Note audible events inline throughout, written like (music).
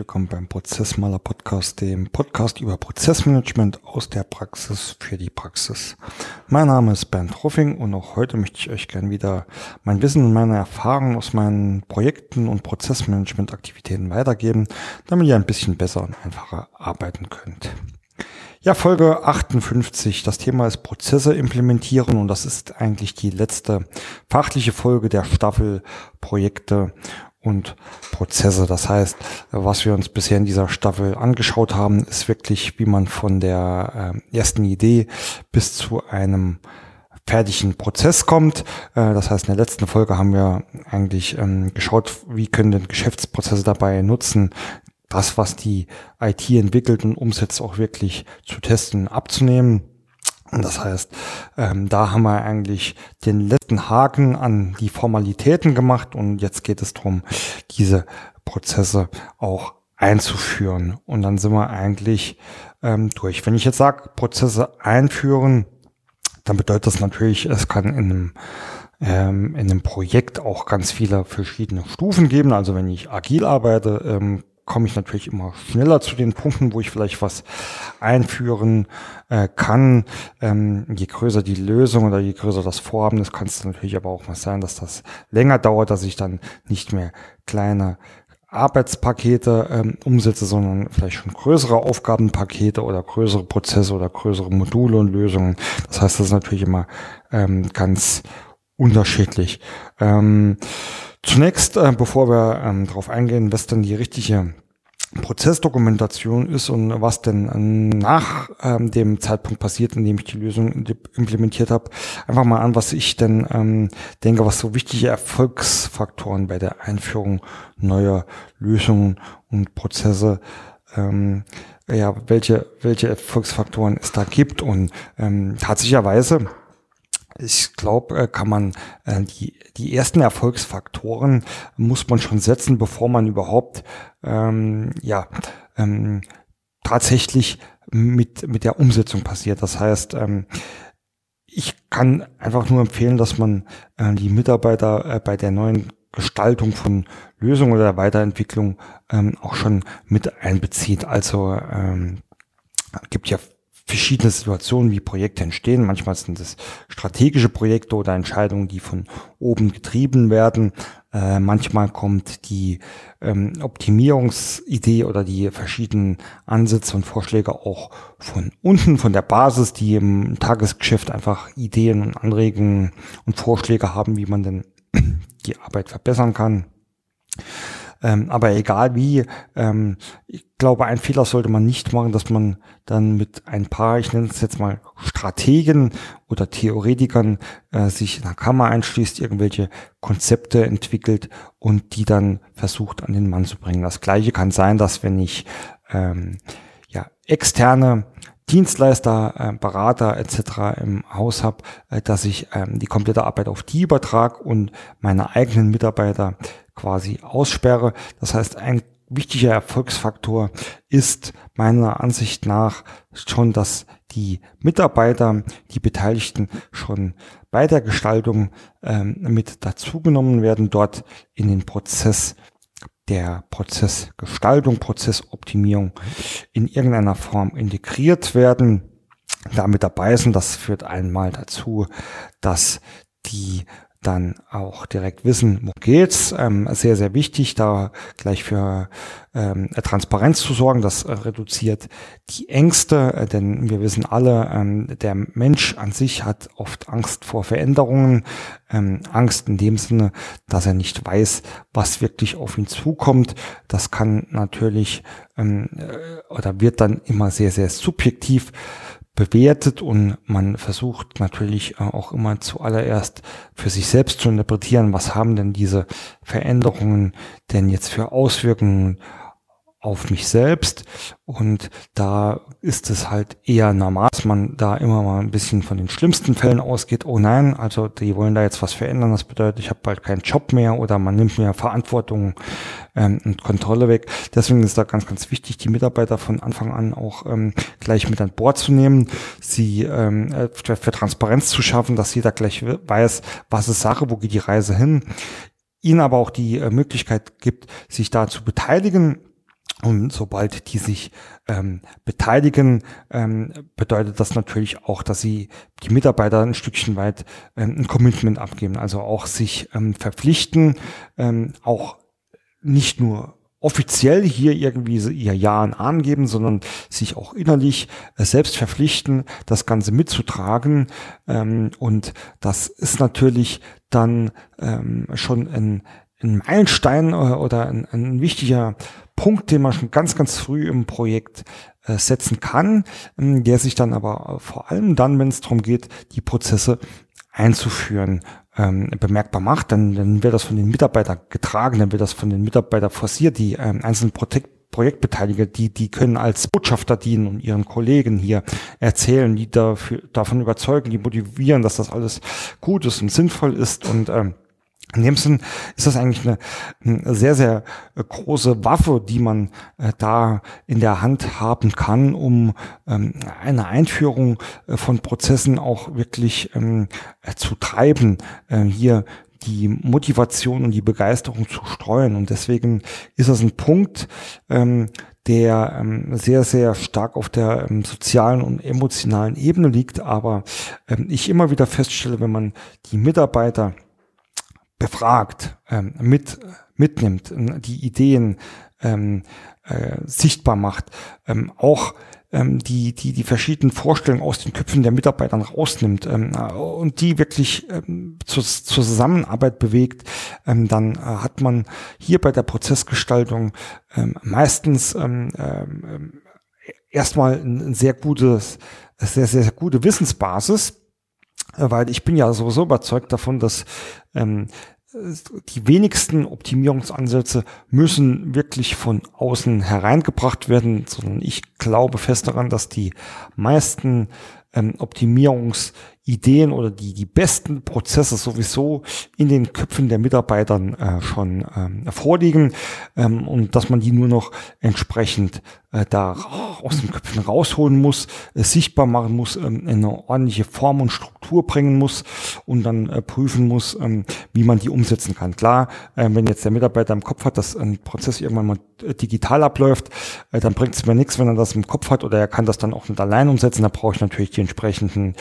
willkommen beim Prozessmaler Podcast, dem Podcast über Prozessmanagement aus der Praxis für die Praxis. Mein Name ist Bernd Ruffing und auch heute möchte ich euch gern wieder mein Wissen und meine Erfahrungen aus meinen Projekten und Prozessmanagement-Aktivitäten weitergeben, damit ihr ein bisschen besser und einfacher arbeiten könnt. Ja, Folge 58. Das Thema ist Prozesse implementieren und das ist eigentlich die letzte fachliche Folge der Staffel Projekte und Prozesse. Das heißt, was wir uns bisher in dieser Staffel angeschaut haben, ist wirklich, wie man von der äh, ersten Idee bis zu einem fertigen Prozess kommt. Äh, das heißt, in der letzten Folge haben wir eigentlich ähm, geschaut, wie können denn Geschäftsprozesse dabei nutzen, das, was die IT entwickelt und umsetzt, auch wirklich zu testen, abzunehmen. Das heißt, ähm, da haben wir eigentlich den letzten Haken an die Formalitäten gemacht und jetzt geht es darum, diese Prozesse auch einzuführen. Und dann sind wir eigentlich ähm, durch. Wenn ich jetzt sage, Prozesse einführen, dann bedeutet das natürlich, es kann in einem ähm, in einem Projekt auch ganz viele verschiedene Stufen geben. Also wenn ich agil arbeite, ähm, komme ich natürlich immer schneller zu den Punkten, wo ich vielleicht was einführen äh, kann. Ähm, je größer die Lösung oder je größer das Vorhaben ist, kann es natürlich aber auch mal sein, dass das länger dauert, dass ich dann nicht mehr kleine Arbeitspakete ähm, umsetze, sondern vielleicht schon größere Aufgabenpakete oder größere Prozesse oder größere Module und Lösungen. Das heißt, das ist natürlich immer ähm, ganz unterschiedlich. Ähm, Zunächst, äh, bevor wir ähm, darauf eingehen, was denn die richtige Prozessdokumentation ist und was denn ähm, nach ähm, dem Zeitpunkt passiert, in dem ich die Lösung implementiert habe, einfach mal an, was ich denn ähm, denke, was so wichtige Erfolgsfaktoren bei der Einführung neuer Lösungen und Prozesse ähm, ja, welche, welche Erfolgsfaktoren es da gibt. Und ähm, tatsächlicherweise ich glaube, äh, kann man äh, die, die ersten Erfolgsfaktoren muss man schon setzen, bevor man überhaupt ähm, ja ähm, tatsächlich mit, mit der Umsetzung passiert. Das heißt, ähm, ich kann einfach nur empfehlen, dass man äh, die Mitarbeiter äh, bei der neuen Gestaltung von Lösungen oder Weiterentwicklung ähm, auch schon mit einbezieht. Also ähm, gibt ja verschiedene Situationen, wie Projekte entstehen. Manchmal sind es strategische Projekte oder Entscheidungen, die von oben getrieben werden. Äh, manchmal kommt die ähm, Optimierungsidee oder die verschiedenen Ansätze und Vorschläge auch von unten, von der Basis, die im Tagesgeschäft einfach Ideen und Anregungen und Vorschläge haben, wie man denn (clears throat) die Arbeit verbessern kann. Ähm, aber egal wie, ähm, ich glaube, ein Fehler sollte man nicht machen, dass man dann mit ein paar, ich nenne es jetzt mal Strategen oder Theoretikern, äh, sich in der Kammer einschließt, irgendwelche Konzepte entwickelt und die dann versucht an den Mann zu bringen. Das gleiche kann sein, dass wenn ich ähm, ja, externe Dienstleister, äh, Berater etc. im Haus habe, äh, dass ich ähm, die komplette Arbeit auf die übertrage und meine eigenen Mitarbeiter quasi aussperre. Das heißt, ein wichtiger Erfolgsfaktor ist meiner Ansicht nach schon, dass die Mitarbeiter, die Beteiligten schon bei der Gestaltung ähm, mit dazugenommen werden, dort in den Prozess der Prozessgestaltung, Prozessoptimierung in irgendeiner Form integriert werden, damit dabei sind. Das führt einmal dazu, dass die dann auch direkt wissen, wo geht's. Ähm, sehr, sehr wichtig, da gleich für ähm, Transparenz zu sorgen. Das äh, reduziert die Ängste, äh, denn wir wissen alle, ähm, der Mensch an sich hat oft Angst vor Veränderungen. Ähm, Angst in dem Sinne, dass er nicht weiß, was wirklich auf ihn zukommt. Das kann natürlich ähm, äh, oder wird dann immer sehr, sehr subjektiv bewertet und man versucht natürlich äh, auch immer zuallererst für sich selbst zu interpretieren, was haben denn diese Veränderungen denn jetzt für Auswirkungen auf mich selbst und da ist es halt eher normal, dass man da immer mal ein bisschen von den schlimmsten Fällen ausgeht. Oh nein, also die wollen da jetzt was verändern. Das bedeutet, ich habe bald keinen Job mehr oder man nimmt mir Verantwortung ähm, und Kontrolle weg. Deswegen ist da ganz, ganz wichtig, die Mitarbeiter von Anfang an auch ähm, gleich mit an Bord zu nehmen, sie ähm, äh, für, für Transparenz zu schaffen, dass jeder gleich weiß, was ist Sache, wo geht die Reise hin. Ihnen aber auch die äh, Möglichkeit gibt, sich da zu beteiligen Und sobald die sich ähm, beteiligen, ähm, bedeutet das natürlich auch, dass sie die Mitarbeiter ein Stückchen weit ähm, ein Commitment abgeben, also auch sich ähm, verpflichten, ähm, auch nicht nur offiziell hier irgendwie ihr Ja und Ahn geben, sondern sich auch innerlich äh, selbst verpflichten, das Ganze mitzutragen. Ähm, und das ist natürlich dann ähm, schon ein, ein Meilenstein äh, oder ein, ein wichtiger Punkt, den man schon ganz, ganz früh im Projekt äh, setzen kann, ähm, der sich dann aber vor allem dann, wenn es darum geht, die Prozesse einzuführen, ähm, bemerkbar macht, dann, dann wird das von den Mitarbeitern getragen, dann wird das von den Mitarbeitern forciert, die ähm, einzelnen Protect Projektbeteiligte, die, die können als Botschafter dienen und ihren Kollegen hier erzählen, die dafür, davon überzeugen, die motivieren, dass das alles gut ist und sinnvoll ist und ähm, in dem Sinn ist das eigentlich eine, eine sehr, sehr äh, große Waffe, die man äh, da in der Hand haben kann, um ähm, eine Einführung äh, von Prozessen auch wirklich ähm, äh, zu treiben, äh, hier die Motivation und die Begeisterung zu streuen. Und deswegen ist das ein Punkt, ähm, der ähm, sehr, sehr stark auf der ähm, sozialen und emotionalen Ebene liegt. Aber ähm, ich immer wieder feststelle, wenn man die Mitarbeiter befragt, ähm, mit, mitnimmt, die Ideen ähm, äh, sichtbar macht, ähm, auch ähm, die, die, die verschiedenen Vorstellungen aus den Köpfen der Mitarbeitern rausnimmt ähm, und die wirklich ähm, zur, zur Zusammenarbeit bewegt, ähm, dann äh, hat man hier bei der Prozessgestaltung ähm, meistens ähm, ähm, erstmal ein, ein sehr gutes, sehr, sehr, sehr gute Wissensbasis, weil ich bin ja sowieso überzeugt davon, dass ähm, die wenigsten Optimierungsansätze müssen wirklich von außen hereingebracht werden, sondern ich glaube fest daran, dass die meisten ähm, Optimierungs Ideen oder die, die besten Prozesse sowieso in den Köpfen der Mitarbeitern äh, schon ähm, vorliegen ähm, und dass man die nur noch entsprechend äh, da aus den Köpfen rausholen muss, äh, sichtbar machen muss, ähm, eine ordentliche Form und Struktur bringen muss und dann äh, prüfen muss, ähm, wie man die umsetzen kann. Klar, äh, wenn jetzt der Mitarbeiter im Kopf hat, dass ein Prozess irgendwann mal äh, digital abläuft, äh, dann bringt es mir nichts, wenn er das im Kopf hat oder er kann das dann auch nicht allein umsetzen. Da brauche ich natürlich die entsprechenden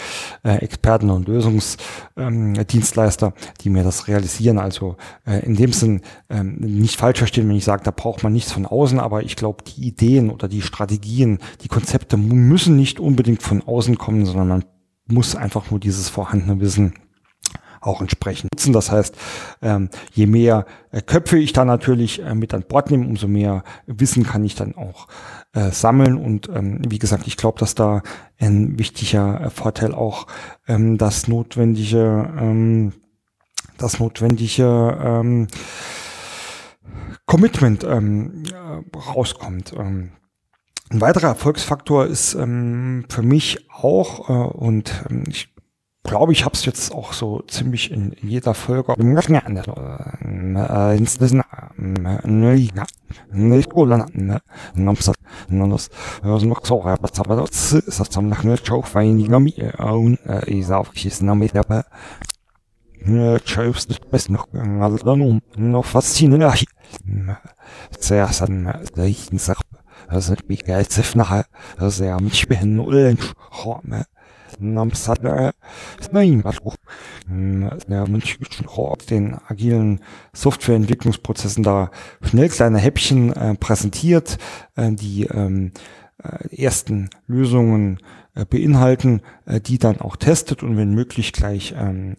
äh, Experten und Lösungsdienstleister, ähm, die mir das realisieren. Also äh, in dem Sinn ähm, nicht falsch verstehen, wenn ich sage, da braucht man nichts von außen, aber ich glaube, die Ideen oder die Strategien, die Konzepte müssen nicht unbedingt von außen kommen, sondern man muss einfach nur dieses vorhandene Wissen auch entsprechend nutzen. Das heißt, ähm, je mehr äh, Köpfe ich da natürlich äh, mit an Bord nehme, umso mehr Wissen kann ich dann auch äh, sammeln. Und ähm, wie gesagt, ich glaube, dass da ein wichtiger Vorteil auch ähm, das notwendige, das notwendige Commitment rauskommt. Ein weiterer Erfolgsfaktor ist ähm, für mich auch, äh, und ähm, ich glaube, ich habe es jetzt auch so ziemlich in jeder Folge. Das ist wie geil, das ist nachher, das ist ja mich behindert, nam batru der Mensch auf den agilen Softwareentwicklungsprozessen da schnell kleine Häppchen äh, präsentiert, äh, die ähm, äh, ersten Lösungen beinhalten, die dann auch testet und wenn möglich gleich ähm,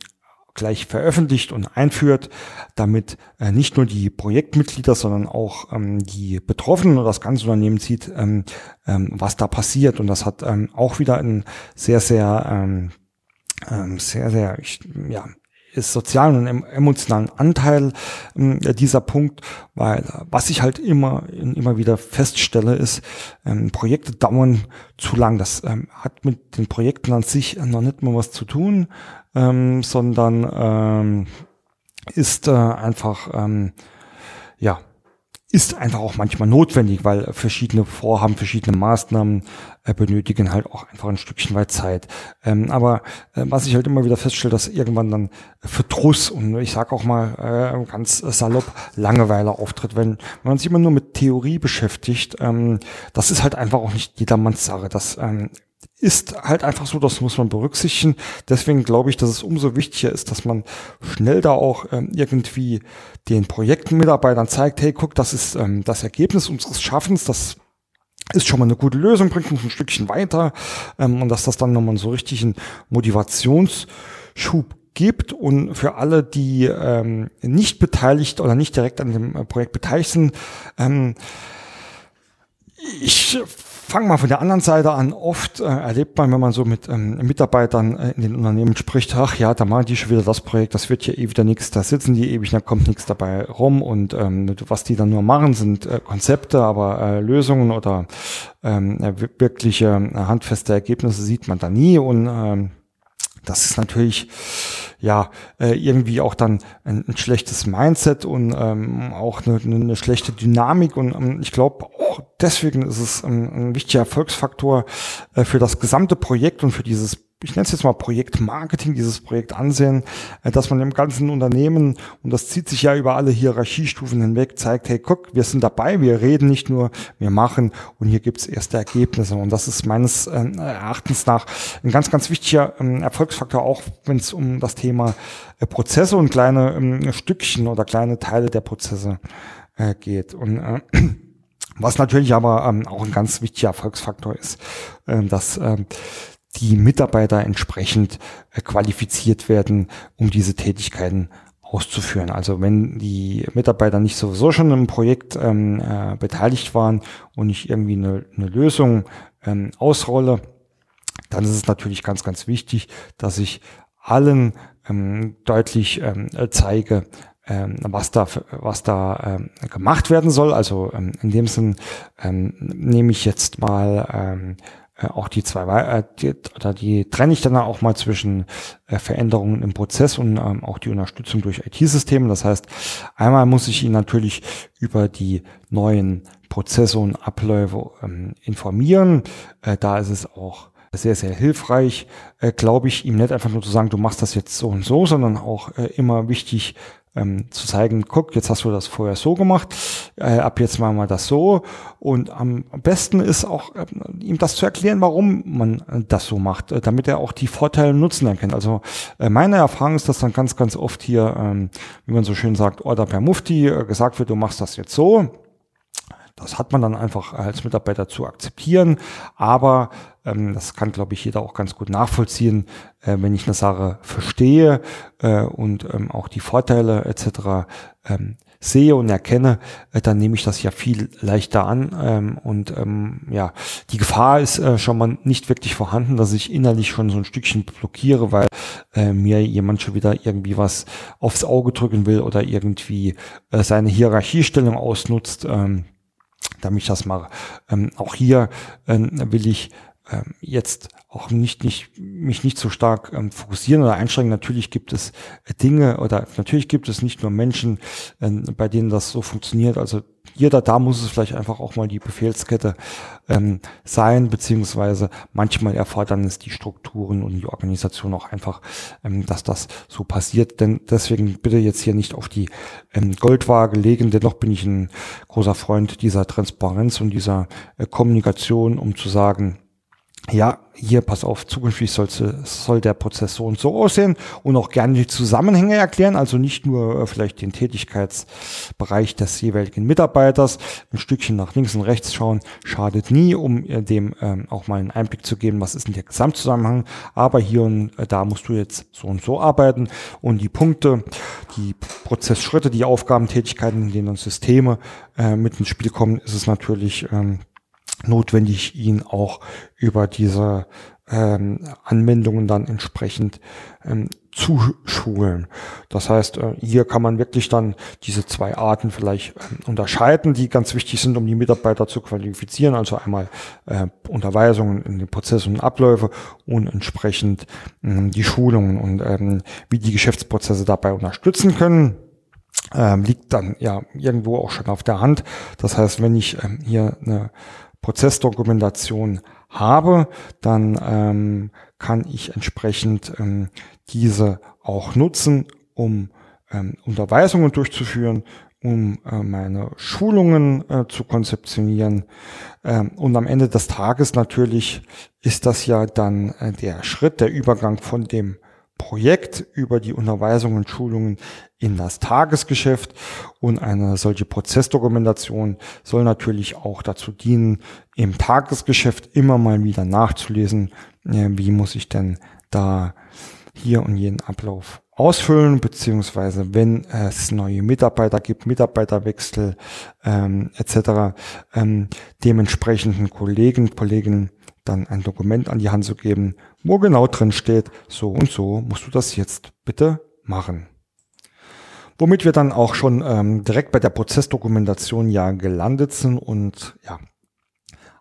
gleich veröffentlicht und einführt, damit äh, nicht nur die Projektmitglieder, sondern auch ähm, die Betroffenen oder das ganze Unternehmen sieht, ähm, ähm, was da passiert. Und das hat ähm, auch wieder einen sehr, sehr, ähm, ähm, sehr, sehr, ich, ja, ist sozialen und emotionalen Anteil äh, dieser Punkt, weil was ich halt immer immer wieder feststelle ist, ähm, Projekte dauern zu lang. Das ähm, hat mit den Projekten an sich noch nicht mal was zu tun, ähm, sondern ähm, ist äh, einfach ähm, ja ist einfach auch manchmal notwendig, weil verschiedene Vorhaben, verschiedene Maßnahmen äh, benötigen halt auch einfach ein Stückchen weit Zeit. Ähm, aber äh, was ich halt immer wieder feststelle, dass irgendwann dann Verdruss und ich sage auch mal äh, ganz salopp Langeweile auftritt, wenn, wenn man sich immer nur mit Theorie beschäftigt. Ähm, das ist halt einfach auch nicht jedermanns Sache. Das ähm, ist halt einfach so, das muss man berücksichtigen. Deswegen glaube ich, dass es umso wichtiger ist, dass man schnell da auch ähm, irgendwie den Projektmitarbeitern zeigt, hey, guck, das ist ähm, das Ergebnis unseres Schaffens, das ist schon mal eine gute Lösung, bringt uns ein Stückchen weiter ähm, und dass das dann nochmal so richtig einen Motivationsschub gibt und für alle, die ähm, nicht beteiligt oder nicht direkt an dem äh, Projekt beteiligt sind, ähm, ich fange mal von der anderen Seite an. Oft äh, erlebt man, wenn man so mit ähm, Mitarbeitern äh, in den Unternehmen spricht, ach ja, da machen die schon wieder das Projekt, das wird ja eh wieder nichts, da sitzen die ewig, da kommt nichts dabei rum und ähm, was die dann nur machen, sind äh, Konzepte, aber äh, Lösungen oder ähm, wirkliche äh, handfeste Ergebnisse sieht man da nie und ähm, das ist natürlich ja äh, irgendwie auch dann ein, ein schlechtes Mindset und ähm, auch eine, eine schlechte Dynamik. Und ähm, ich glaube auch deswegen ist es ein, ein wichtiger Erfolgsfaktor äh, für das gesamte Projekt und für dieses ich nenne es jetzt mal Projektmarketing, dieses Projekt ansehen, äh, dass man im ganzen Unternehmen, und das zieht sich ja über alle Hierarchiestufen hinweg, zeigt, hey, guck, wir sind dabei, wir reden nicht nur, wir machen und hier gibt's erste Ergebnisse. Und das ist meines äh, Erachtens nach ein ganz, ganz wichtiger ähm, Erfolgsfaktor, auch wenn es um das Thema äh, Prozesse und kleine ähm, Stückchen oder kleine Teile der Prozesse geht. Und (clears throat) was natürlich aber ähm, auch ein ganz wichtiger Erfolgsfaktor ist, dass die Mitarbeiter entsprechend äh, qualifiziert werden, um diese Tätigkeiten auszuführen. Also wenn die Mitarbeiter nicht sowieso schon im Projekt ähm, äh, beteiligt waren und ich irgendwie eine, eine Lösung ähm, ausrolle, dann ist es natürlich ganz, ganz wichtig, dass ich allen ähm, deutlich ähm, zeige, ähm, was da, was da ähm, gemacht werden soll. Also ähm, in dem Sinn ähm, nehme ich jetzt mal ähm, äh, auch die zwei, äh, die, oder die trenne ich dann auch mal zwischen äh, Veränderungen im Prozess und ähm, auch die Unterstützung durch IT-Systeme. Das heißt, einmal muss ich ihn natürlich über die neuen Prozesse und Abläufe ähm, informieren. Äh, da ist es auch sehr, sehr hilfreich, äh, glaube ich, ihm nicht einfach nur zu sagen, du machst das jetzt so und so, sondern auch äh, immer wichtig, ähm, zu zeigen, guck, jetzt hast du das vorher so gemacht, äh, ab jetzt machen wir das so. Und am besten ist auch, äh, ihm das zu erklären, warum man äh, das so macht, äh, damit er auch die Vorteile und Nutzen erkennt. Also äh, meine Erfahrung ist, dass dann ganz, ganz oft hier, ähm, wie man so schön sagt, Order per Mufti äh, gesagt wird, du machst das jetzt so. Das hat man dann einfach als Mitarbeiter zu akzeptieren. Aber ähm, das kann, glaube ich, jeder auch ganz gut nachvollziehen, äh, wenn ich eine Sache verstehe äh, und ähm, auch die Vorteile etc. Ähm, sehe und erkenne, äh, dann nehme ich das ja viel leichter an. Ähm, und ähm, ja, die Gefahr ist äh, schon mal nicht wirklich vorhanden, dass ich innerlich schon so ein Stückchen blockiere, weil äh, mir jemand schon wieder irgendwie was aufs Auge drücken will oder irgendwie äh, seine Hierarchiestellung ausnutzt. Ähm, damit ich das mache. Ähm, auch hier ähm, will ich ähm, jetzt auch nicht, nicht, mich nicht so stark ähm, fokussieren oder einschränken. Natürlich gibt es äh, Dinge oder natürlich gibt es nicht nur Menschen, äh, bei denen das so funktioniert. Also hier da, da muss es vielleicht einfach auch mal die Befehlskette ähm, sein, beziehungsweise manchmal erfordern es die Strukturen und die Organisation auch einfach, ähm, dass das so passiert. Denn deswegen bitte jetzt hier nicht auf die ähm, Goldwaage legen. Dennoch bin ich ein großer Freund dieser Transparenz und dieser äh, Kommunikation, um zu sagen, ja, hier, pass auf, zukünftig soll, soll der Prozess so und so aussehen und auch gerne die Zusammenhänge erklären, also nicht nur äh, vielleicht den Tätigkeitsbereich des jeweiligen Mitarbeiters, ein Stückchen nach links und rechts schauen, schadet nie, um äh, dem ähm, auch mal einen Einblick zu geben, was ist denn der Gesamtzusammenhang, aber hier und äh, da musst du jetzt so und so arbeiten und die Punkte, die Prozessschritte, die Aufgaben, Tätigkeiten, in denen dann Systeme äh, mit ins Spiel kommen, ist es natürlich ähm, notwendig, ihn auch über diese ähm, Anwendungen dann entsprechend ähm, zu schulen. Das heißt, äh, hier kann man wirklich dann diese zwei Arten vielleicht ähm, unterscheiden, die ganz wichtig sind, um die Mitarbeiter zu qualifizieren. Also einmal äh, Unterweisungen in den Prozessen und Abläufe und entsprechend ähm, die Schulungen und ähm, wie die Geschäftsprozesse dabei unterstützen können. ähm, liegt dann ja irgendwo auch schon auf der Hand. Das heißt, wenn ich ähm, hier eine Prozessdokumentation habe, dann ähm, kann ich entsprechend ähm, diese auch nutzen, um ähm, Unterweisungen durchzuführen, um äh, meine Schulungen äh, zu konzeptionieren. Ähm, und am Ende des Tages natürlich ist das ja dann äh, der Schritt, der Übergang von dem Projekt über die Unterweisungen und Schulungen in das Tagesgeschäft. Und eine solche Prozessdokumentation soll natürlich auch dazu dienen, im Tagesgeschäft immer mal wieder nachzulesen, äh, wie muss ich denn da hier und jeden Ablauf ausfüllen, beziehungsweise wenn es neue Mitarbeiter gibt, Mitarbeiterwechsel ähm, etc., ähm, dementsprechenden Kollegen, Kolleginnen dann ein Dokument an die Hand zu geben, wo genau drin steht, so und so musst du das jetzt bitte machen. Womit wir dann auch schon ähm, direkt bei der Prozessdokumentation ja gelandet sind und ja,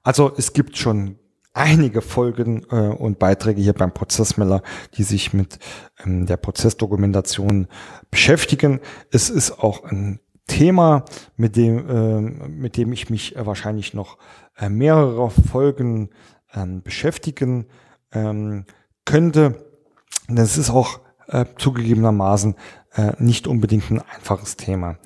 also es gibt schon einige Folgen äh, und Beiträge hier beim Prozessmelder, die sich mit ähm, der Prozessdokumentation beschäftigen. Es ist auch ein Thema, mit dem, äh, mit dem ich mich äh, wahrscheinlich noch äh, mehrere Folgen ähm, beschäftigen ähm, könnte. Das ist auch äh, zugegebenermaßen äh, nicht unbedingt ein einfaches Thema.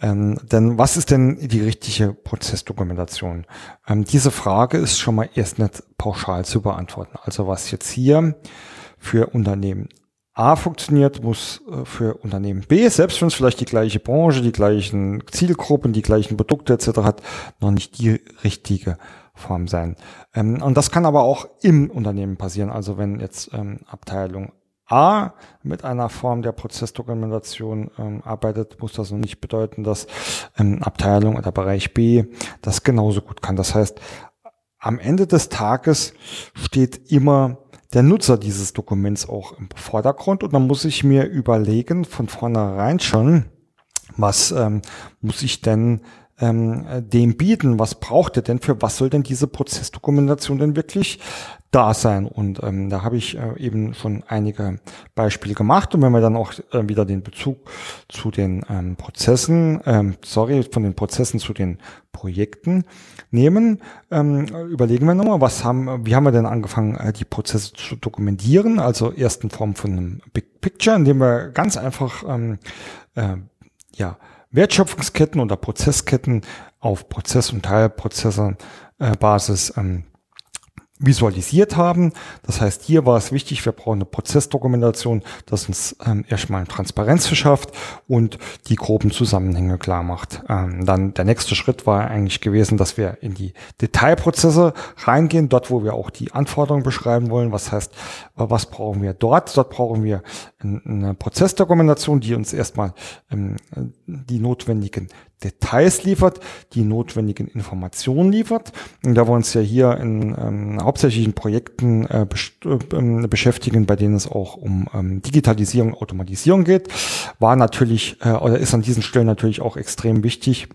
Ähm, denn was ist denn die richtige Prozessdokumentation? Ähm, diese Frage ist schon mal erst nicht pauschal zu beantworten. Also was jetzt hier für Unternehmen A funktioniert, muss äh, für Unternehmen B, selbst wenn es vielleicht die gleiche Branche, die gleichen Zielgruppen, die gleichen Produkte etc. hat, noch nicht die richtige Form sein. Ähm, und das kann aber auch im Unternehmen passieren. Also wenn jetzt ähm, Abteilung A mit einer Form der Prozessdokumentation ähm, arbeitet, muss das noch nicht bedeuten, dass ähm, Abteilung oder Bereich B das genauso gut kann. Das heißt, am Ende des Tages steht immer der Nutzer dieses Dokuments auch im Vordergrund und dann muss ich mir überlegen von vornherein schon, was ähm, muss ich denn ähm, dem bieten? Was braucht er denn? Für was soll denn diese Prozessdokumentation denn wirklich da sein? Und ähm, da habe ich äh, eben schon einige Beispiele gemacht. Und wenn wir dann auch äh, wieder den Bezug zu den ähm, Prozessen, ähm, sorry, von den Prozessen zu den Projekten nehmen, ähm, überlegen wir nochmal, was haben, wie haben wir denn angefangen, äh, die Prozesse zu dokumentieren? Also erst in Form von einem Big Picture, indem wir ganz einfach ähm, äh, ja Wertschöpfungsketten oder Prozessketten auf Prozess- und Teilprozessorbasis ähm, visualisiert haben. Das heißt, hier war es wichtig, wir brauchen eine Prozessdokumentation, das uns ähm, erstmal Transparenz verschafft und die groben Zusammenhänge klar macht. Ähm, dann der nächste Schritt war eigentlich gewesen, dass wir in die Detailprozesse reingehen, dort wo wir auch die Anforderungen beschreiben wollen. Was heißt, was brauchen wir dort? Dort brauchen wir eine Prozessdokumentation, die uns erstmal ähm, die notwendigen Details liefert, die notwendigen Informationen liefert. Und da wir uns ja hier in ähm, hauptsächlichen Projekten äh, äh, beschäftigen, bei denen es auch um ähm, Digitalisierung, Automatisierung geht, war natürlich äh, oder ist an diesen Stellen natürlich auch extrem wichtig,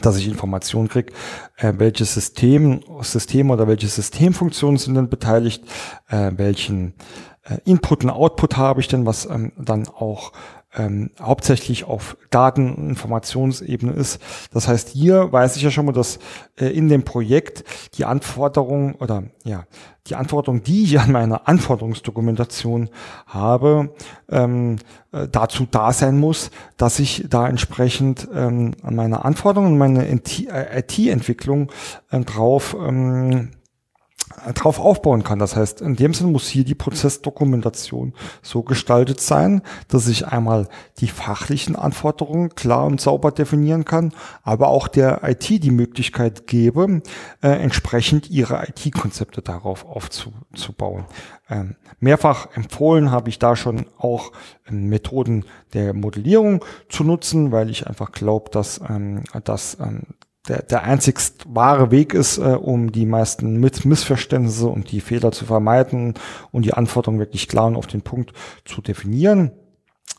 dass ich Informationen kriege, äh, welches System, System oder welche Systemfunktionen sind denn beteiligt, äh, welchen äh, Input und Output habe ich denn, was ähm, dann auch ähm, hauptsächlich auf Daten- und Informationsebene ist. Das heißt, hier weiß ich ja schon mal, dass äh, in dem Projekt die Anforderungen oder ja, die Anforderungen, die ich an meiner Anforderungsdokumentation habe, ähm, äh, dazu da sein muss, dass ich da entsprechend ähm, an meine Anforderungen, meine IT-Entwicklung äh, drauf ähm, drauf aufbauen kann. Das heißt, in dem Sinne muss hier die Prozessdokumentation so gestaltet sein, dass ich einmal die fachlichen Anforderungen klar und sauber definieren kann, aber auch der IT die Möglichkeit gebe, äh, entsprechend ihre IT-Konzepte darauf aufzubauen. Ähm, mehrfach empfohlen habe ich da schon auch ähm, Methoden der Modellierung zu nutzen, weil ich einfach glaube, dass ähm, das ähm, der, der einzigst wahre Weg ist, äh, um die meisten Missverständnisse und die Fehler zu vermeiden und die Anforderungen wirklich klar und auf den Punkt zu definieren.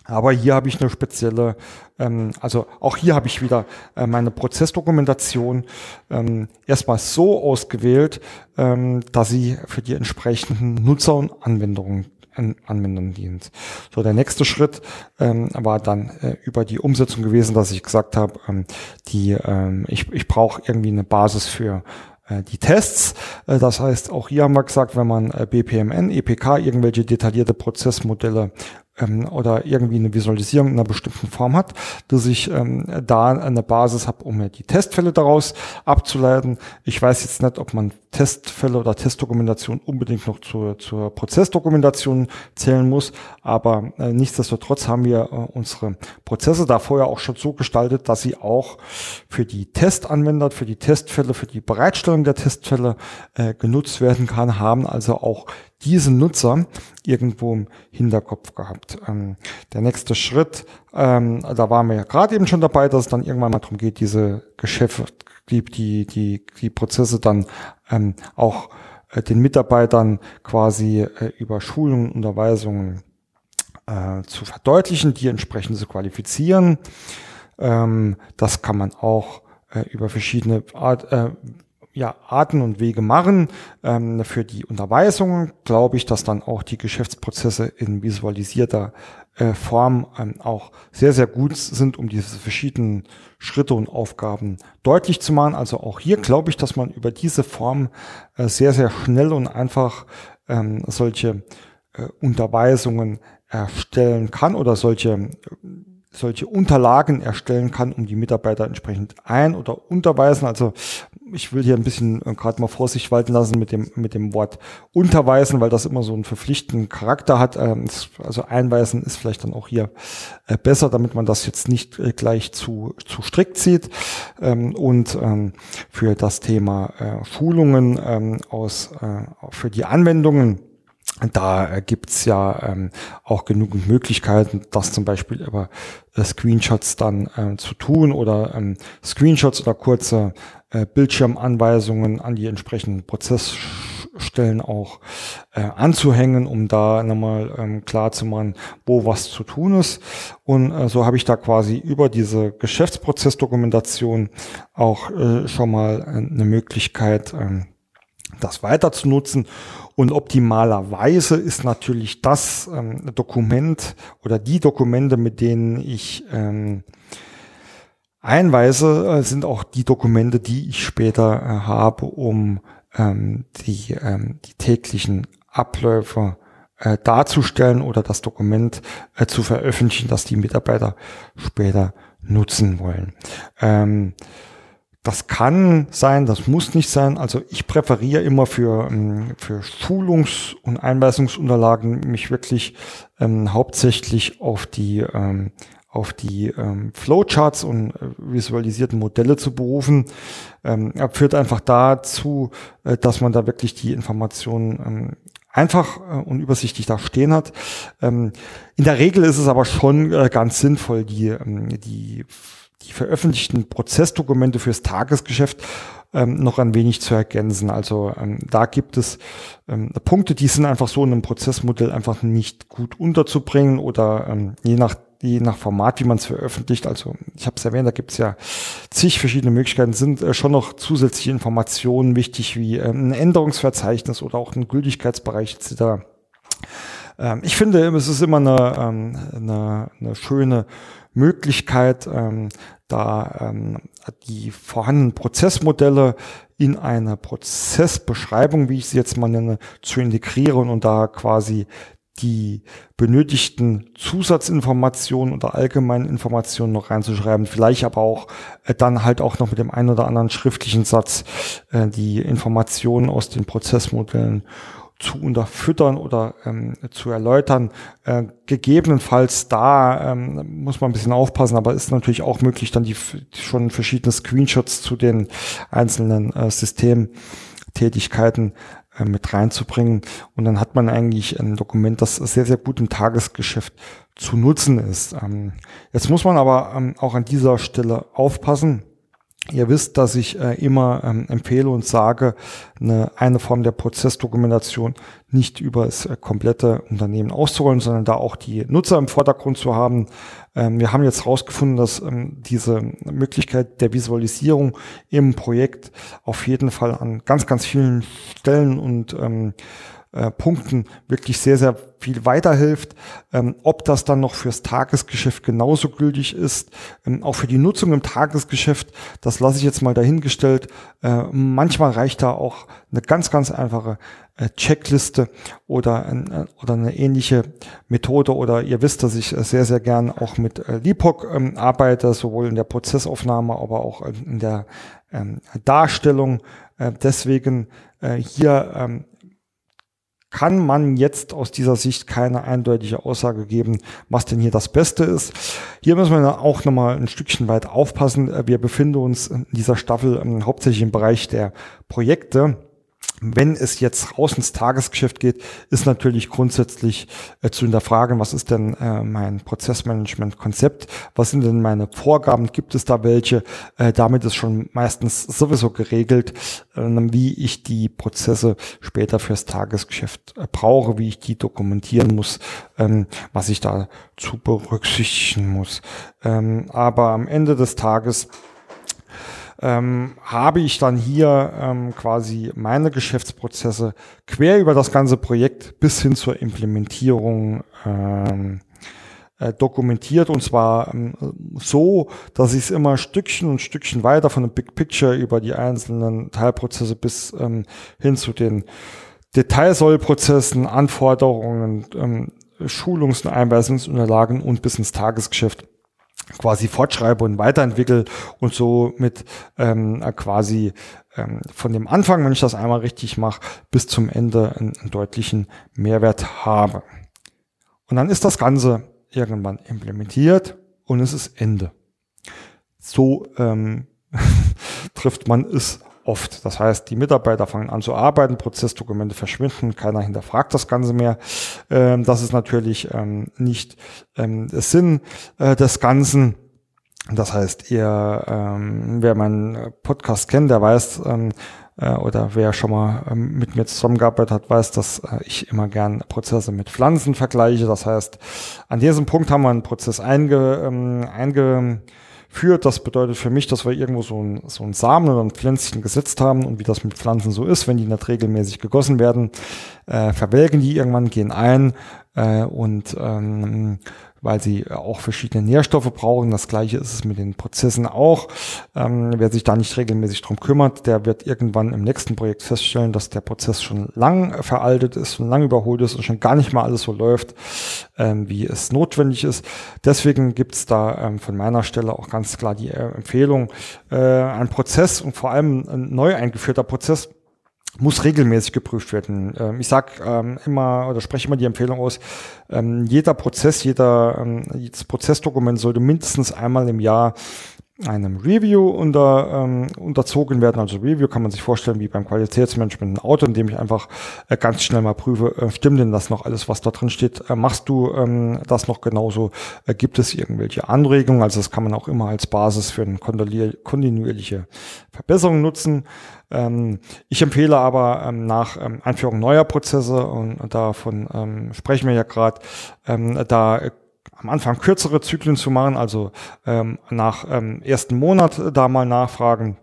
Aber hier habe ich eine spezielle, ähm, also auch hier habe ich wieder äh, meine Prozessdokumentation ähm, erstmal so ausgewählt, ähm, dass sie für die entsprechenden Nutzer und Anwendungen Anwendern dient. So, der nächste Schritt ähm, war dann äh, über die Umsetzung gewesen, dass ich gesagt habe, ähm, die, ähm, ich, ich brauche irgendwie eine Basis für äh, die Tests. Äh, das heißt, auch hier haben wir gesagt, wenn man äh, BPMN, EPK, irgendwelche detaillierte Prozessmodelle ähm, oder irgendwie eine Visualisierung in einer bestimmten Form hat, dass ich ähm, da eine Basis habe, um mir die Testfälle daraus abzuleiten. Ich weiß jetzt nicht, ob man Testfälle oder Testdokumentation unbedingt noch zur, zur Prozessdokumentation zählen muss, aber äh, nichtsdestotrotz haben wir äh, unsere Prozesse da vorher auch schon so gestaltet, dass sie auch für die Testanwender, für die Testfälle, für die Bereitstellung der Testfälle äh, genutzt werden kann, haben also auch diesen Nutzer irgendwo im Hinterkopf gehabt. Ähm, der nächste Schritt, ähm, da waren wir ja gerade eben schon dabei, dass es dann irgendwann mal darum geht, diese Geschäfte, die, die, die, die Prozesse dann ähm, auch äh, den Mitarbeitern quasi äh, über Schulungen, Unterweisungen äh, zu verdeutlichen, die entsprechend zu qualifizieren. Ähm, das kann man auch äh, über verschiedene Art, äh, ja, Arten und Wege machen. Ähm, für die Unterweisungen glaube ich, dass dann auch die Geschäftsprozesse in visualisierter äh, Form ähm, auch sehr, sehr gut sind, um diese verschiedenen Schritte und Aufgaben deutlich zu machen. Also auch hier glaube ich, dass man über diese Form äh, sehr, sehr schnell und einfach ähm, solche äh, Unterweisungen erstellen kann oder solche solche Unterlagen erstellen kann, um die Mitarbeiter entsprechend ein- oder unterweisen. Also ich will hier ein bisschen äh, gerade mal Vorsicht walten lassen mit dem, mit dem Wort unterweisen, weil das immer so einen verpflichtenden Charakter hat. Ähm, also einweisen ist vielleicht dann auch hier äh, besser, damit man das jetzt nicht äh, gleich zu, zu strikt sieht. Ähm, und ähm, für das Thema Schulungen aus, für die Anwendungen, da äh, gibt's ja ähm, auch genügend Möglichkeiten, das zum Beispiel über äh, Screenshots dann äh, zu tun oder ähm, Screenshots oder kurze äh, Bildschirmanweisungen an die entsprechenden Prozessstellen auch äh, anzuhängen, um da nochmal ähm, klar zu machen, wo was zu tun ist. Und so habe ich da quasi über diese Geschäftsprozessdokumentation auch schon mal eine Möglichkeit, äh, das weiter zu nutzen. Und optimalerweise ist natürlich das ähm, Dokument oder die Dokumente, mit denen ich ähm, einweise, äh, sind auch die Dokumente, die ich später äh, habe, um ähm, die, ähm, die täglichen Abläufe äh, darzustellen oder das Dokument äh, zu veröffentlichen, das die Mitarbeiter später nutzen wollen. Ähm, das kann sein, das muss nicht sein. Also ich präferiere immer für, ähm, für Schulungs- und Einweisungsunterlagen mich wirklich ähm, hauptsächlich auf die, ähm, auf die ähm, Flowcharts und äh, visualisierten Modelle zu berufen. Ähm, führt einfach dazu, äh, dass man da wirklich die Informationen ähm, einfach äh, und übersichtlich da stehen hat. Ähm, in der Regel ist es aber schon äh, ganz sinnvoll, die, ähm, die die veröffentlichten Prozessdokumente fürs Tagesgeschäft ähm, noch ein wenig zu ergänzen. Also ähm, da gibt es ähm, Punkte, die sind einfach so in einem Prozessmodell einfach nicht gut unterzubringen oder ähm, je nach je nach Format, wie man es veröffentlicht. Also ich habe es erwähnt, da gibt es ja zig verschiedene Möglichkeiten, sind äh, schon noch zusätzliche Informationen wichtig, wie ähm, ein Änderungsverzeichnis oder auch ein Gültigkeitsbereich etc. Ähm, ich finde, es ist immer eine, ähm, eine, eine schöne Möglichkeit, ähm, da ähm, die vorhandenen Prozessmodelle in eine Prozessbeschreibung, wie ich sie jetzt mal nenne, zu integrieren und da quasi die benötigten Zusatzinformationen oder allgemeinen Informationen noch reinzuschreiben, vielleicht aber auch äh, dann halt auch noch mit dem einen oder anderen schriftlichen Satz äh, die Informationen aus den Prozessmodellen zu unterfüttern oder ähm, zu erläutern. Äh, gegebenenfalls da ähm, muss man ein bisschen aufpassen, aber ist natürlich auch möglich, dann die schon verschiedene Screenshots zu den einzelnen äh, Systemtätigkeiten äh, mit reinzubringen. Und dann hat man eigentlich ein Dokument, das sehr, sehr gut im Tagesgeschäft zu nutzen ist. Ähm, jetzt muss man aber ähm, auch an dieser Stelle aufpassen Ihr wisst, dass ich äh, immer ähm, empfehle und sage, eine, eine Form der Prozessdokumentation nicht über das äh, komplette Unternehmen auszurollen, sondern da auch die Nutzer im Vordergrund zu haben. Ähm, wir haben jetzt herausgefunden, dass ähm, diese Möglichkeit der Visualisierung im Projekt auf jeden Fall an ganz, ganz vielen Stellen und ähm, äh, Punkten wirklich sehr, sehr viel weiterhilft. Ähm, ob das dann noch fürs Tagesgeschäft genauso gültig ist, ähm, auch für die Nutzung im Tagesgeschäft, das lasse ich jetzt mal dahingestellt. Äh, manchmal reicht da auch eine ganz, ganz einfache äh, Checkliste oder, ein, äh, oder eine ähnliche Methode oder ihr wisst, dass ich sehr, sehr gern auch mit äh, LIPOC ähm, arbeite, sowohl in der Prozessaufnahme, aber auch in der ähm, Darstellung. Äh, deswegen äh, hier ähm, kann man jetzt aus dieser Sicht keine eindeutige Aussage geben, was denn hier das Beste ist. Hier müssen wir auch nochmal ein Stückchen weit aufpassen. Wir befinden uns in dieser Staffel ähm, hauptsächlich im Bereich der Projekte. Wenn es jetzt raus ins Tagesgeschäft geht, ist natürlich grundsätzlich äh, zu hinterfragen, was ist denn äh, mein Prozessmanagement-Konzept? Was sind denn meine Vorgaben? Gibt es da welche? Äh, damit ist schon meistens sowieso geregelt, äh, wie ich die Prozesse später fürs Tagesgeschäft äh, brauche, wie ich die dokumentieren muss, ähm, was ich da zu berücksichtigen muss. Ähm, aber am Ende des Tages ähm, habe ich dann hier ähm, quasi meine Geschäftsprozesse quer über das ganze Projekt bis hin zur Implementierung ähm, äh, dokumentiert. Und zwar ähm, so, dass ich es immer Stückchen und Stückchen weiter von dem Big Picture über die einzelnen Teilprozesse bis ähm, hin zu den Detailsollprozessen, Anforderungen, ähm, Schulungs- und Einweisungsunterlagen und bis ins Tagesgeschäft quasi fortschreibe und weiterentwickle und so mit ähm, quasi ähm, von dem Anfang, wenn ich das einmal richtig mache, bis zum Ende einen, einen deutlichen Mehrwert habe. Und dann ist das Ganze irgendwann implementiert und es ist Ende. So ähm, (laughs) trifft man es oft. Das heißt, die Mitarbeiter fangen an zu arbeiten, Prozessdokumente verschwinden, keiner hinterfragt das Ganze mehr. Ähm, das ist natürlich ähm, nicht ähm, Sinn äh, des Ganzen. Das heißt, ihr, ähm, wer meinen Podcast kennt, der weiß, ähm, äh, oder wer schon mal ähm, mit mir zusammengearbeitet hat, weiß, dass äh, ich immer gern Prozesse mit Pflanzen vergleiche. Das heißt, an diesem Punkt haben wir einen Prozess einge, ähm, einge führt. Das bedeutet für mich, dass wir irgendwo so ein, so ein Samen oder ein Pflänzchen gesetzt haben und wie das mit Pflanzen so ist, wenn die nicht regelmäßig gegossen werden, äh, verwelken die irgendwann, gehen ein äh, und ähm, weil sie auch verschiedene Nährstoffe brauchen. Das gleiche ist es mit den Prozessen auch. Ähm, wer sich da nicht regelmäßig drum kümmert, der wird irgendwann im nächsten Projekt feststellen, dass der Prozess schon lang veraltet ist, schon lang überholt ist und schon gar nicht mal alles so läuft, ähm, wie es notwendig ist. Deswegen gibt's da ähm, von meiner Stelle auch ganz klar die äh, Empfehlung, äh, ein Prozess und vor allem ein neu eingeführter Prozess muss regelmäßig geprüft werden. Ähm, ich sage ähm, immer oder spreche immer die Empfehlung aus, ähm, jeder Prozess, jeder, ähm, jedes Prozessdokument sollte mindestens einmal im Jahr einem Review unter, ähm, unterzogen werden. Also Review kann man sich vorstellen wie beim Qualitätsmanagement ein Auto, in dem ich einfach äh, ganz schnell mal prüfe, äh, stimmt denn das noch alles, was da drin steht? Äh, machst du ähm, das noch genauso? Äh, gibt es irgendwelche Anregungen? Also das kann man auch immer als Basis für eine kontinuierliche Verbesserung nutzen. Ähm, ich empfehle aber ähm, nach ähm, Einführung neuer Prozesse, und davon ähm, sprechen wir ja gerade, ähm, da am Anfang kürzere Zyklen zu machen, also ähm, nach ähm, ersten Monat da mal nachfragen,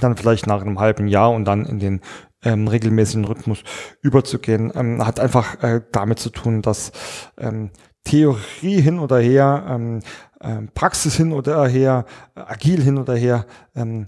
dann vielleicht nach einem halben Jahr und dann in den ähm, regelmäßigen Rhythmus überzugehen, ähm, hat einfach äh, damit zu tun, dass ähm, Theorie hin oder her, ähm, äh, Praxis hin oder her, äh, agil hin oder her, ähm,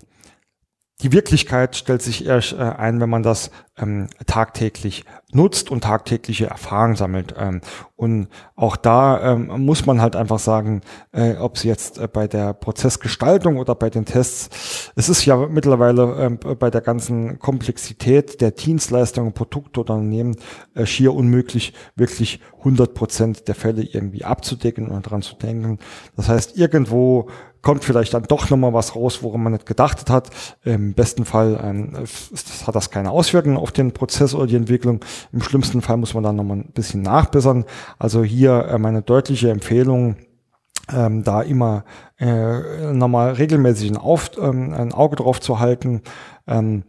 die Wirklichkeit stellt sich erst äh, ein, wenn man das ähm, tagtäglich nutzt und tagtägliche Erfahrungen sammelt. Ähm, und auch da ähm, muss man halt einfach sagen, äh, ob es jetzt äh, bei der Prozessgestaltung oder bei den Tests, es ist ja mittlerweile ähm, bei der ganzen Komplexität der Dienstleistungen, Produkte oder Unternehmen äh, schier unmöglich, wirklich 100 Prozent der Fälle irgendwie abzudecken und dran zu denken. Das heißt, irgendwo kommt vielleicht dann doch nochmal was raus, woran man nicht gedacht hat. Im besten Fall ähm, hat das keine Auswirkungen auf den Prozess oder die Entwicklung. Im schlimmsten Fall muss man dann nochmal ein bisschen nachbessern. Also hier äh, meine deutliche Empfehlung, ähm, da immer äh, nochmal regelmäßig ein, Auf, ähm, ein Auge drauf zu halten. Ähm,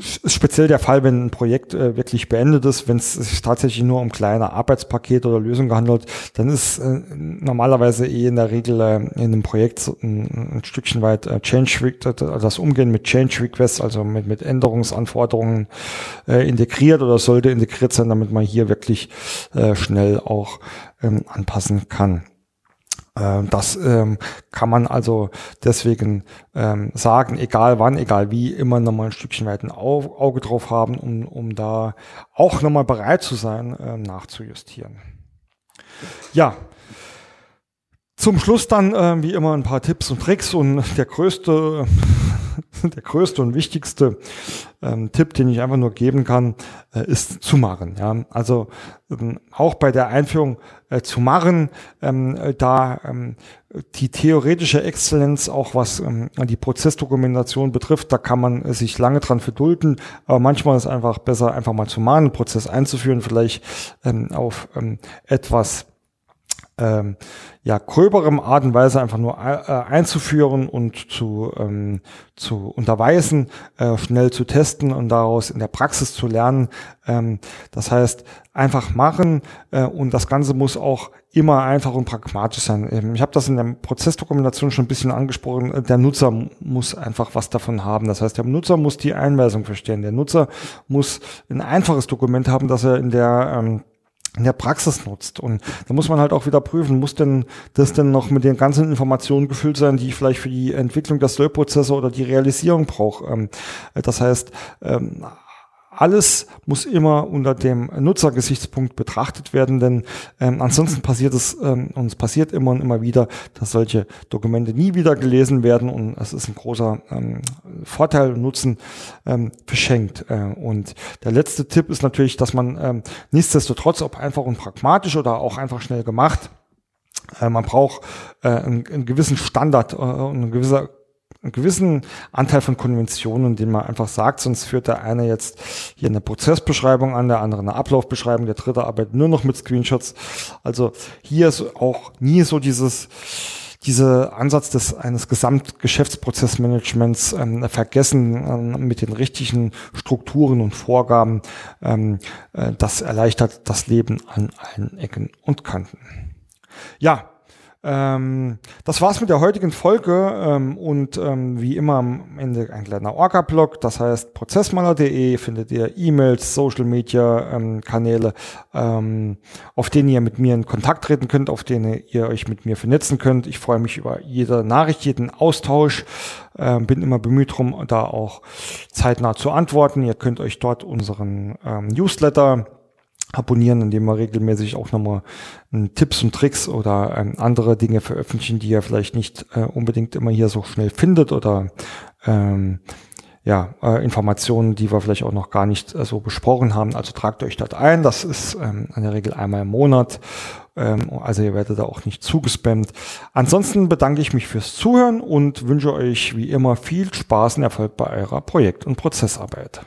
speziell der Fall, wenn ein Projekt äh, wirklich beendet ist, wenn es sich tatsächlich nur um kleine Pakete oder Lösungen handelt, dann ist äh, normalerweise eh in der Regel äh, in einem Projekt ein, ein Stückchen weit äh, Change das Umgehen mit Change Requests, also mit, mit Änderungsanforderungen äh, integriert oder sollte integriert sein, damit man hier wirklich äh, schnell auch ähm, anpassen kann. Ähm, das ähm, kann man also deswegen ähm, sagen, egal wann, egal wie, immer nochmal ein Stückchen weit ein Auge drauf haben, um, um da auch nochmal bereit zu sein, ähm, nachzujustieren. Ja, zum Schluss dann äh, wie immer ein paar Tipps und Tricks und der größte, (laughs) der größte und wichtigste ähm, Tipp, den ich einfach nur geben kann, äh, ist zu machen. Ja, also ähm, auch bei der Einführung äh, zu machen, ähm, da ähm, die theoretische Exzellenz auch was ähm, die Prozessdokumentation betrifft, da kann man sich lange dran verdulden, aber manchmal ist es einfach besser, einfach mal zu machen, einen Prozess einzuführen, vielleicht ähm, auf etwas ähm, ja, gröberem Art und Weise einfach nur äh, einzuführen und zu, ähm, zu unterweisen, äh, schnell zu testen und daraus in der Praxis zu lernen. Ähm, das heißt, einfach machen äh, und das Ganze muss auch immer einfach und pragmatisch sein. Ähm, ich habe das in der Prozessdokumentation schon ein bisschen angesprochen. Der Nutzer muss einfach was davon haben. Das heißt, der Nutzer muss die Einweisung verstehen. Der Nutzer muss ein einfaches Dokument haben, das er in der ähm, in der Praxis nutzt. Und da muss man halt auch wieder prüfen, muss denn das denn noch mit den ganzen Informationen gefüllt sein, die ich vielleicht für die Entwicklung der Slow-Prozesse oder die Realisierung brauche. Ähm, das heißt, ähm, alles muss immer unter dem Nutzergesichtspunkt betrachtet werden, denn ähm, ansonsten passiert es, ähm, und es passiert immer und immer wieder, dass solche Dokumente nie wieder gelesen werden und es ist ein großer ähm, Vorteil und Nutzen ähm, verschenkt. Äh, und der letzte Tipp ist natürlich, dass man ähm, nichtsdestotrotz, ob einfach und pragmatisch oder auch einfach schnell gemacht, äh, man braucht äh, einen, einen gewissen Standard äh, und eine gewisse einen gewissen Anteil von Konventionen, den man einfach sagt, sonst führt der eine jetzt hier eine Prozessbeschreibung an, der andere eine Ablaufbeschreibung, der dritte arbeitet nur noch mit Screenshots. Also hier ist auch nie so dieses dieser Ansatz des eines Gesamtgeschäftsprozessmanagements ähm, vergessen ähm, mit den richtigen Strukturen und Vorgaben. Ähm, äh, das erleichtert das Leben an allen Ecken und Kanten. Ja, ähm, das war's mit der heutigen Folge ähm, und ähm, wie immer am Ende ein kleiner Orca-Blog, das heißt prozessmaler.de findet ihr E-Mails, Social Media ähm, ähm, auf denen ihr mit mir in Kontakt treten könnt, auf denen ihr euch mit mir vernetzen könnt. Ich freue mich über jede Nachricht, jeden Austausch, ähm, bin immer bemüht drum, da auch zeitnah zu antworten. Ihr könnt euch dort unseren Newsletter abonnieren, indem wir regelmäßig auch nochmal äh, Tipps und Tricks oder ähm, andere Dinge veröffentlichen, die ihr vielleicht nicht äh, unbedingt immer hier so schnell findet oder ähm, ja, äh, Informationen, die wir vielleicht auch noch gar nicht äh, so besprochen haben. Also tragt euch dort ein. Das ist ähm, in der Regel einmal im Monat. Ähm, also ihr werdet da auch nicht zugespammt. Ansonsten bedanke ich mich fürs Zuhören und wünsche euch wie immer viel Spaß und Erfolg bei eurer Projekt- und Prozessarbeit.